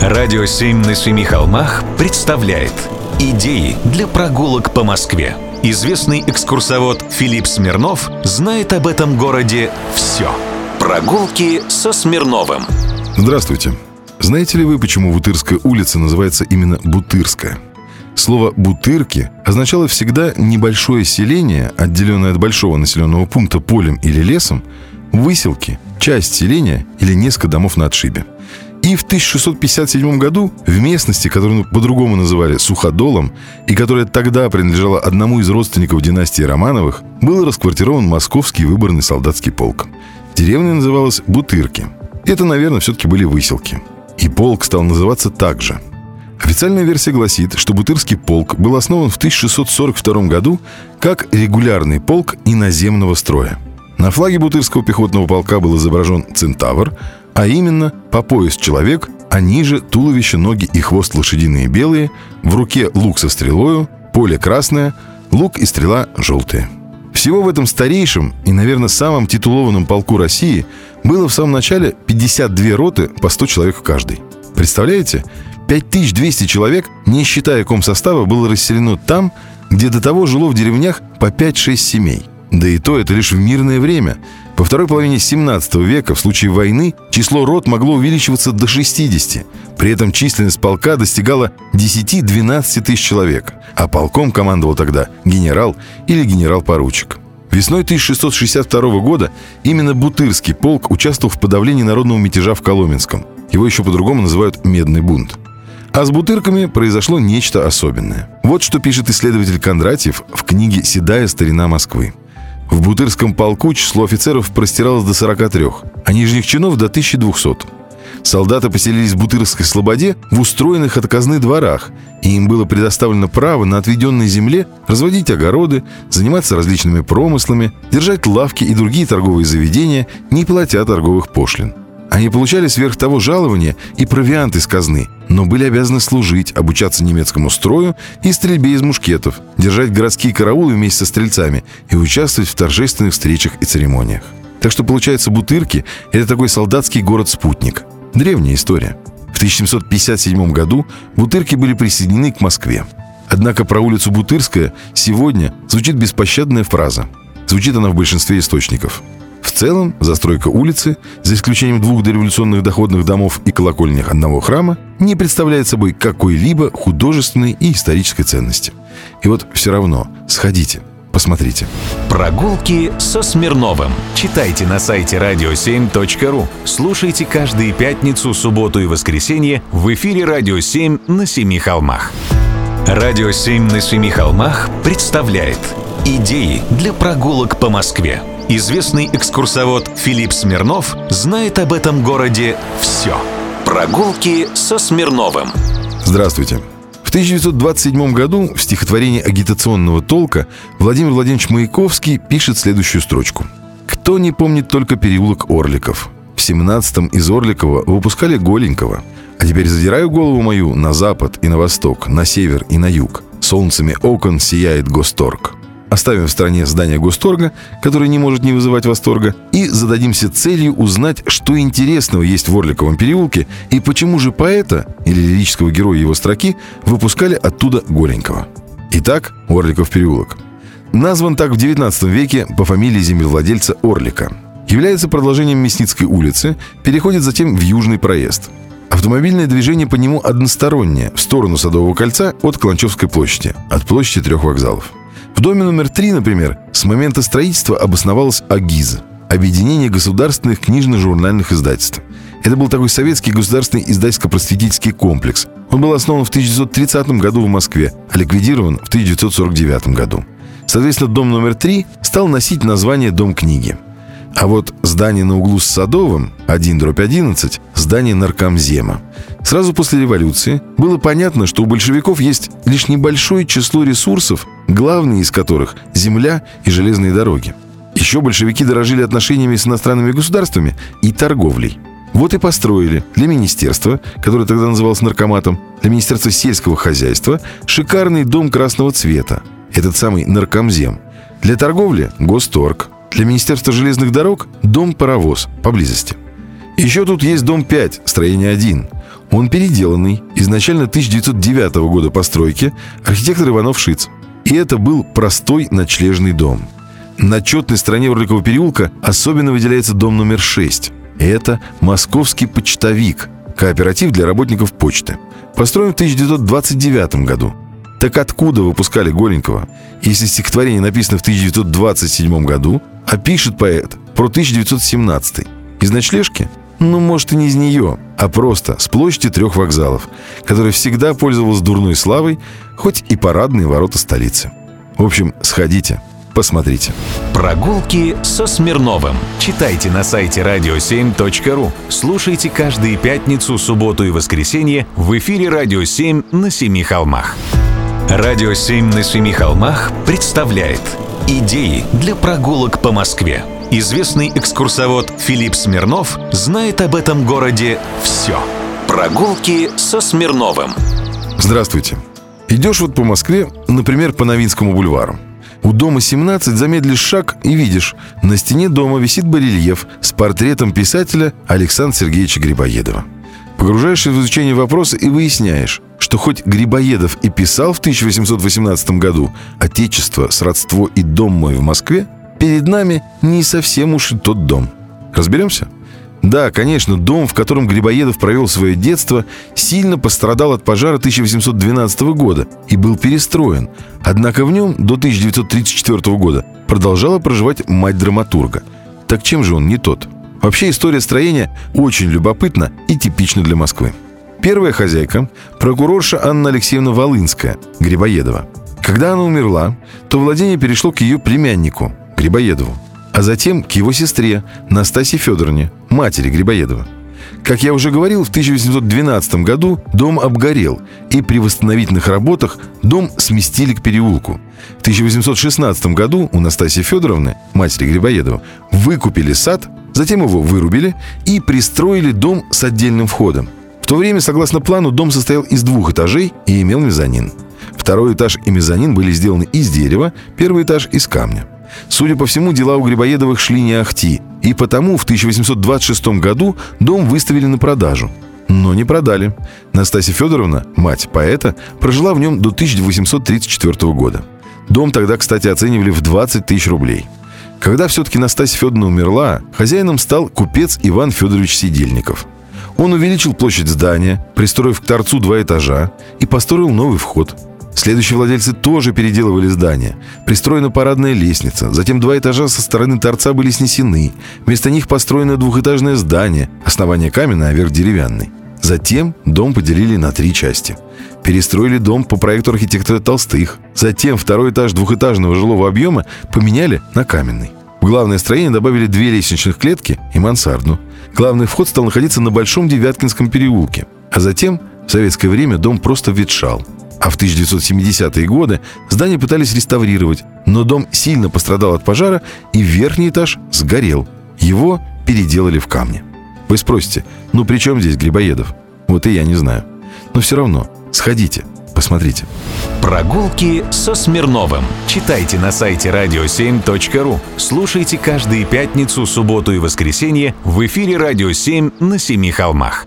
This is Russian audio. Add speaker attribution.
Speaker 1: Радио «Семь на семи холмах» представляет Идеи для прогулок по Москве. Известный экскурсовод Филипп Смирнов знает об этом городе все. Прогулки со Смирновым.
Speaker 2: Здравствуйте. Знаете ли вы, почему Бутырская улица называется именно Бутырская? Слово «бутырки» означало всегда небольшое селение, отделенное от большого населенного пункта полем или лесом, выселки, часть селения или несколько домов на отшибе. И в 1657 году в местности, которую по-другому называли Суходолом, и которая тогда принадлежала одному из родственников династии Романовых, был расквартирован московский выборный солдатский полк. Деревня называлась Бутырки. Это, наверное, все-таки были выселки. И полк стал называться так же. Официальная версия гласит, что Бутырский полк был основан в 1642 году как регулярный полк иноземного строя. На флаге Бутырского пехотного полка был изображен центавр – а именно по пояс человек, а ниже туловище, ноги и хвост лошадиные белые, в руке лук со стрелою, поле красное, лук и стрела желтые. Всего в этом старейшем и, наверное, самом титулованном полку России было в самом начале 52 роты по 100 человек в каждой. Представляете? 5200 человек, не считая комсостава, было расселено там, где до того жило в деревнях по 5-6 семей. Да и то это лишь в мирное время – во второй половине 17 века в случае войны число рот могло увеличиваться до 60. При этом численность полка достигала 10-12 тысяч человек, а полком командовал тогда генерал или генерал-поручик. Весной 1662 года именно Бутырский полк участвовал в подавлении народного мятежа в Коломенском. Его еще по-другому называют «медный бунт». А с бутырками произошло нечто особенное. Вот что пишет исследователь Кондратьев в книге «Седая старина Москвы». В Бутырском полку число офицеров простиралось до 43, а нижних чинов до 1200. Солдаты поселились в Бутырской слободе в устроенных от казны дворах, и им было предоставлено право на отведенной земле разводить огороды, заниматься различными промыслами, держать лавки и другие торговые заведения, не платя торговых пошлин. Они получали сверх того жалования и провиант из казны, но были обязаны служить, обучаться немецкому строю и стрельбе из мушкетов, держать городские караулы вместе со стрельцами и участвовать в торжественных встречах и церемониях. Так что, получается, Бутырки – это такой солдатский город-спутник. Древняя история. В 1757 году Бутырки были присоединены к Москве. Однако про улицу Бутырская сегодня звучит беспощадная фраза. Звучит она в большинстве источников – в целом, застройка улицы, за исключением двух дореволюционных доходных домов и колокольнях одного храма, не представляет собой какой-либо художественной и исторической ценности. И вот все равно, сходите, посмотрите.
Speaker 1: Прогулки со Смирновым. Читайте на сайте radio7.ru. Слушайте каждые пятницу, субботу и воскресенье в эфире «Радио 7» на Семи холмах. «Радио 7» на Семи холмах представляет Идеи для прогулок по Москве. Известный экскурсовод Филипп Смирнов знает об этом городе все. Прогулки со Смирновым.
Speaker 2: Здравствуйте. В 1927 году в стихотворении агитационного толка Владимир Владимирович Маяковский пишет следующую строчку. «Кто не помнит только переулок Орликов? В 17-м из Орликова выпускали Голенького. А теперь задираю голову мою на запад и на восток, на север и на юг. Солнцами окон сияет госторг. Оставим в стороне здание Госторга, которое не может не вызывать восторга, и зададимся целью узнать, что интересного есть в Орликовом переулке и почему же поэта или лирического героя его строки выпускали оттуда голенького. Итак, Орликов переулок. Назван так в 19 веке по фамилии землевладельца Орлика. Является продолжением Мясницкой улицы, переходит затем в Южный проезд. Автомобильное движение по нему одностороннее, в сторону Садового кольца от Каланчевской площади, от площади трех вокзалов. В доме номер три, например, с момента строительства обосновалась АГИЗ – Объединение государственных книжно-журнальных издательств. Это был такой советский государственный издательско-просветительский комплекс. Он был основан в 1930 году в Москве, а ликвидирован в 1949 году. Соответственно, дом номер три стал носить название «Дом книги». А вот здание на углу с Садовым, 1 дробь 11, здание наркомзема. Сразу после революции было понятно, что у большевиков есть лишь небольшое число ресурсов, главные из которых – земля и железные дороги. Еще большевики дорожили отношениями с иностранными государствами и торговлей. Вот и построили для министерства, которое тогда называлось наркоматом, для Министерства сельского хозяйства, шикарный дом красного цвета, этот самый наркомзем. Для торговли – госторг. Для Министерства железных дорог – дом-паровоз поблизости. Еще тут есть дом 5, строение 1. Он переделанный, изначально 1909 года постройки, архитектор Иванов Шиц. И это был простой ночлежный дом. На четной стороне Урликового переулка особенно выделяется дом номер 6. Это московский почтовик, кооператив для работников почты. Построен в 1929 году. Так откуда выпускали Голенького? Если стихотворение написано в 1927 году, а пишет поэт про 1917. Из ночлежки? Ну, может, и не из нее, а просто с площади трех вокзалов, которая всегда пользовалась дурной славой, хоть и парадные ворота столицы. В общем, сходите, посмотрите.
Speaker 1: Прогулки со Смирновым. Читайте на сайте radio7.ru. Слушайте каждые пятницу, субботу и воскресенье в эфире «Радио 7» на Семи холмах. «Радио 7» на Семи холмах представляет Идеи для прогулок по Москве. Известный экскурсовод Филипп Смирнов знает об этом городе все. Прогулки со Смирновым.
Speaker 2: Здравствуйте. Идешь вот по Москве, например, по Новинскому бульвару. У дома 17 замедлишь шаг и видишь, на стене дома висит барельеф с портретом писателя Александра Сергеевича Грибоедова. Погружаешься в изучение вопроса и выясняешь, что хоть Грибоедов и писал в 1818 году «Отечество, сродство и дом мой в Москве», перед нами не совсем уж и тот дом. Разберемся? Да, конечно, дом, в котором Грибоедов провел свое детство, сильно пострадал от пожара 1812 года и был перестроен. Однако в нем до 1934 года продолжала проживать мать драматурга. Так чем же он не тот? Вообще история строения очень любопытна и типична для Москвы. Первая хозяйка – прокурорша Анна Алексеевна Волынская, Грибоедова. Когда она умерла, то владение перешло к ее племяннику, Грибоедову, а затем к его сестре, Настасье Федоровне, матери Грибоедова. Как я уже говорил, в 1812 году дом обгорел, и при восстановительных работах дом сместили к переулку. В 1816 году у Настасьи Федоровны, матери Грибоедова, выкупили сад, затем его вырубили и пристроили дом с отдельным входом – то время, согласно плану, дом состоял из двух этажей и имел мезонин. Второй этаж и мезонин были сделаны из дерева, первый этаж — из камня. Судя по всему, дела у Грибоедовых шли не ахти, и потому в 1826 году дом выставили на продажу. Но не продали. Настасья Федоровна, мать поэта, прожила в нем до 1834 года. Дом тогда, кстати, оценивали в 20 тысяч рублей. Когда все-таки Настасья Федоровна умерла, хозяином стал купец Иван Федорович Сидельников – он увеличил площадь здания, пристроив к торцу два этажа и построил новый вход. Следующие владельцы тоже переделывали здание. Пристроена парадная лестница, затем два этажа со стороны торца были снесены. Вместо них построено двухэтажное здание, основание каменное, а верх деревянный. Затем дом поделили на три части. Перестроили дом по проекту архитектора Толстых. Затем второй этаж двухэтажного жилого объема поменяли на каменный. В главное строение добавили две лестничных клетки и мансарду. Главный вход стал находиться на Большом Девяткинском переулке. А затем, в советское время, дом просто ветшал. А в 1970-е годы здание пытались реставрировать, но дом сильно пострадал от пожара, и верхний этаж сгорел. Его переделали в камне. Вы спросите, ну при чем здесь Грибоедов? Вот и я не знаю. Но все равно, сходите – Посмотрите.
Speaker 1: Прогулки со Смирновым. Читайте на сайте radio7.ru. Слушайте каждые пятницу, субботу и воскресенье в эфире «Радио 7» на Семи холмах.